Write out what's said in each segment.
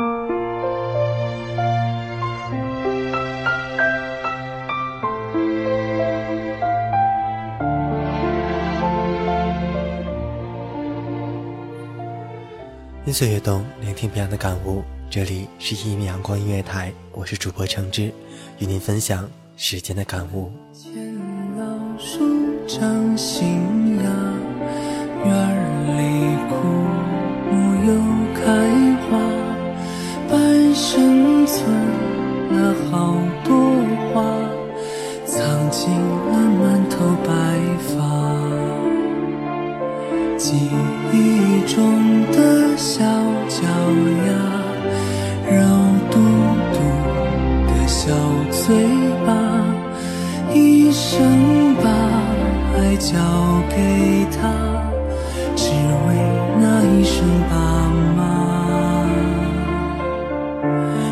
音随悦动，聆听别样的感悟。这里是一米阳光音乐台，我是主播橙汁，与您分享时间的感悟。老树长新芽，院里枯木又存了好多花，藏进了满头白发。记忆中的小脚丫，肉嘟嘟的小嘴巴，一生把爱交给他，只为那一声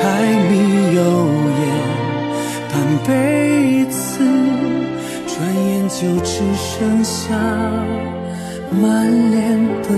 柴米油盐半辈子，转眼就只剩下满脸的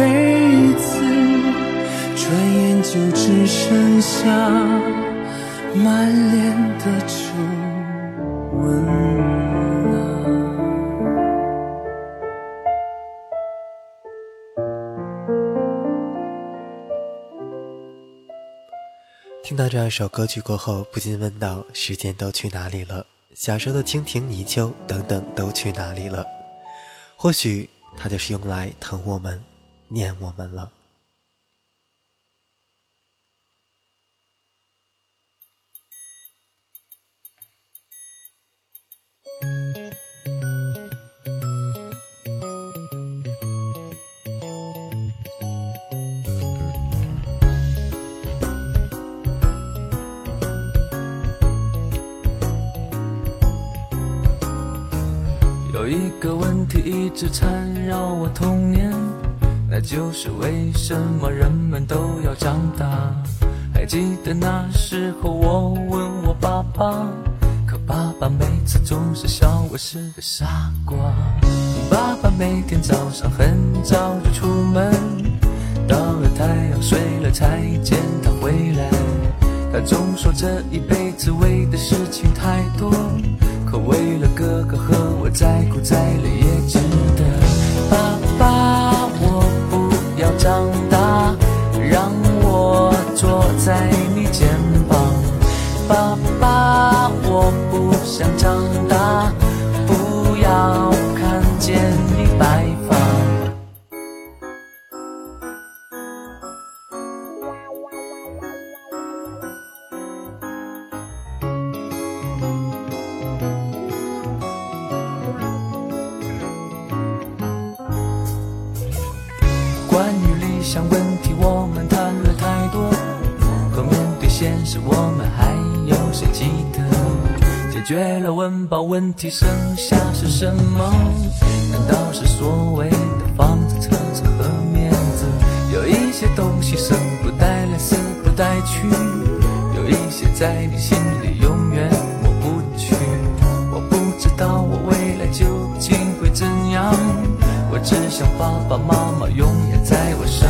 辈子，转眼就只剩下满脸的皱纹。听到这样一首歌曲过后，不禁问道：时间都去哪里了？小时候的蜻蜓、泥鳅等等都去哪里了？或许它就是用来疼我们、念我们了。有一个问题一直缠绕我童年，那就是为什么人们都要长大？还记得那时候我问我爸爸，可爸爸每次总是笑我是个傻瓜。爸爸每天早上很早就出门，到了太阳睡了才见他回来。他总说这一辈子为的事情太多，可为了哥哥和我再苦再累也值得。长大，让我坐在你肩膀。爸爸，我不想长大，不要看见项问题我们谈了太多，可面对现实，我们还有谁记得？解决了温饱问题，剩下是什么？难道是所谓的房子、车子和面子？有一些东西生不带来，死不带去，有一些在你心里永远抹不去。我不知道我未来究竟会怎样，我只想爸爸妈妈永远在我身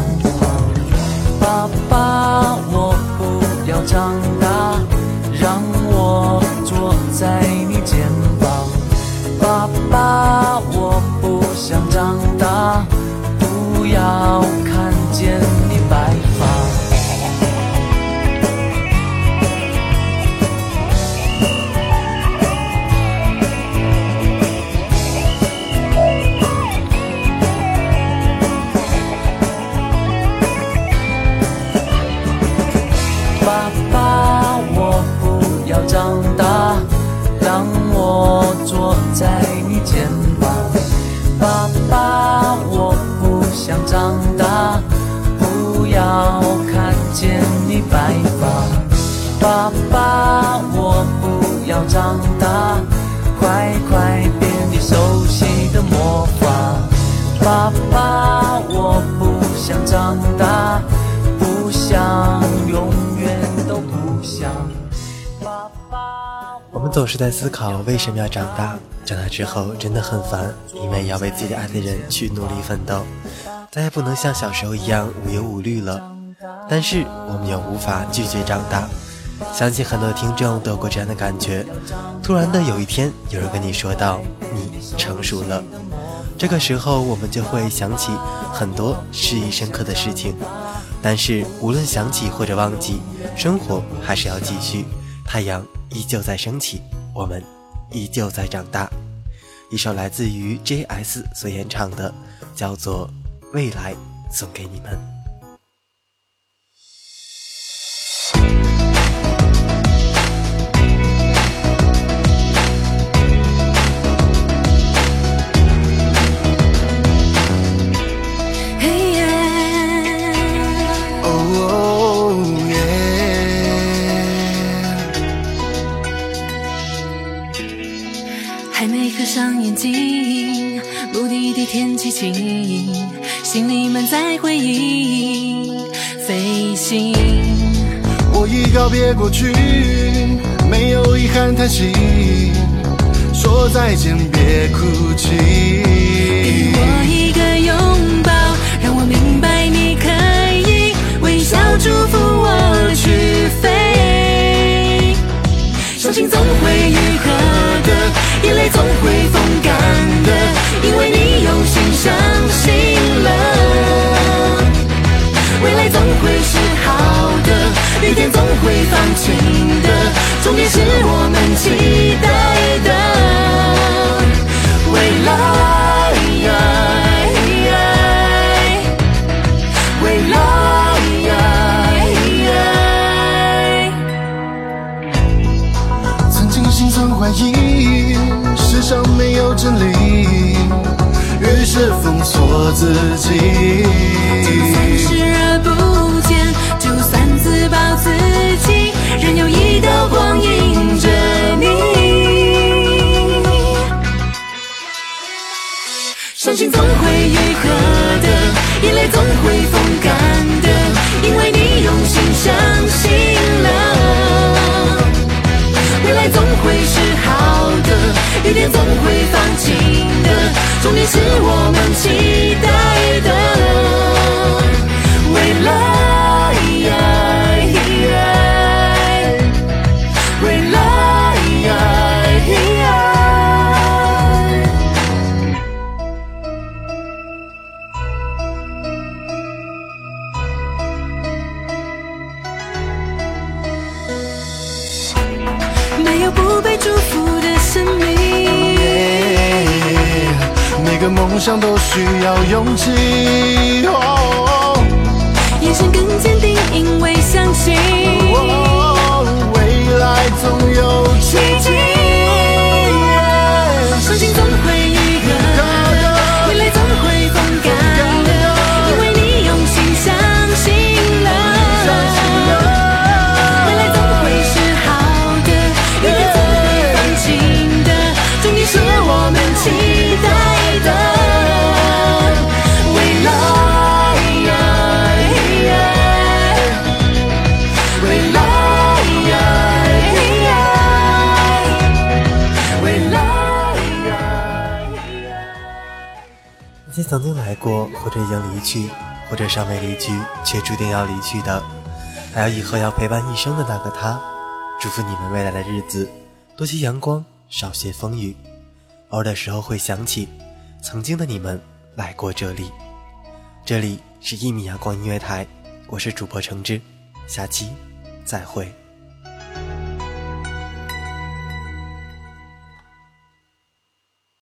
在你肩膀。爸爸，我不想长大，不要看见你白发。爸爸，我不要长大，快快变你熟悉的魔法。爸爸，我不想长大，总是在思考为什么要长大，长大之后真的很烦，因为要为自己爱的人去努力奋斗，再也不能像小时候一样无忧无虑了。但是我们又无法拒绝长大，相信很多听众都有过这样的感觉。突然的有一天，有人跟你说道：“你成熟了。”这个时候，我们就会想起很多记忆深刻的事情。但是无论想起或者忘记，生活还是要继续。太阳依旧在升起，我们依旧在长大。一首来自于 J.S 所演唱的，叫做《未来》，送给你们。过去，没有遗憾叹息，说再见别哭泣。给我一个拥抱，让我明白你可以微笑祝福我去飞。相信总会愈合的，眼泪总会风干自己。就算视而不见，就算自暴自弃，仍有一道光映着你。伤心总会愈合的，眼泪总会风干的，因为你用心相信了。未来总会是好的，雨天总会放晴的，重点是我们不被祝福的生命。每个梦想都需要勇气。哦眼神更坚定，因为相信哦未来总有曾经来过，或者已经离去，或者尚未离去却注定要离去的，还有以后要陪伴一生的那个他。祝福你们未来的日子多些阳光，少些风雨。偶尔的时候会想起曾经的你们来过这里。这里是一米阳光音乐台，我是主播橙汁，下期再会。